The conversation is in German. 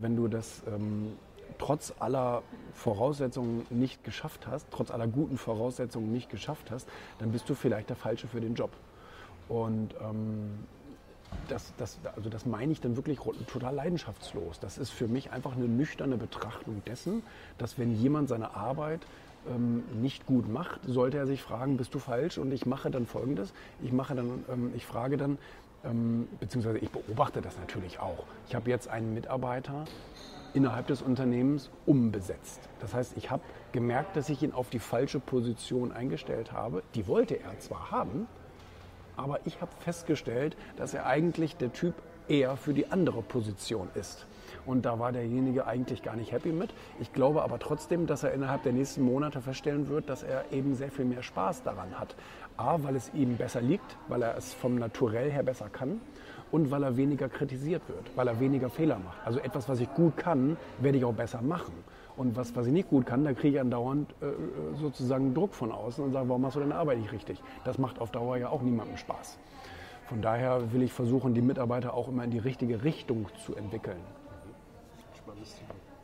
Wenn du das ähm, trotz aller Voraussetzungen nicht geschafft hast, trotz aller guten Voraussetzungen nicht geschafft hast, dann bist du vielleicht der Falsche für den Job. Und ähm, das, das, also das meine ich dann wirklich total leidenschaftslos. Das ist für mich einfach eine nüchterne Betrachtung dessen, dass wenn jemand seine Arbeit ähm, nicht gut macht, sollte er sich fragen, bist du falsch? Und ich mache dann Folgendes. Ich mache dann, ähm, ich frage dann, ähm, beziehungsweise ich beobachte das natürlich auch. Ich habe jetzt einen Mitarbeiter innerhalb des Unternehmens umbesetzt. Das heißt, ich habe gemerkt, dass ich ihn auf die falsche Position eingestellt habe. Die wollte er zwar haben, aber ich habe festgestellt, dass er eigentlich der Typ eher für die andere Position ist. Und da war derjenige eigentlich gar nicht happy mit. Ich glaube aber trotzdem, dass er innerhalb der nächsten Monate feststellen wird, dass er eben sehr viel mehr Spaß daran hat. A, weil es ihm besser liegt, weil er es vom Naturell her besser kann und weil er weniger kritisiert wird, weil er weniger Fehler macht. Also etwas, was ich gut kann, werde ich auch besser machen. Und was, was ich nicht gut kann, da kriege ich andauernd äh, sozusagen Druck von außen und sage, warum machst du deine Arbeit nicht richtig? Das macht auf Dauer ja auch niemandem Spaß. Von daher will ich versuchen, die Mitarbeiter auch immer in die richtige Richtung zu entwickeln. para distribuir.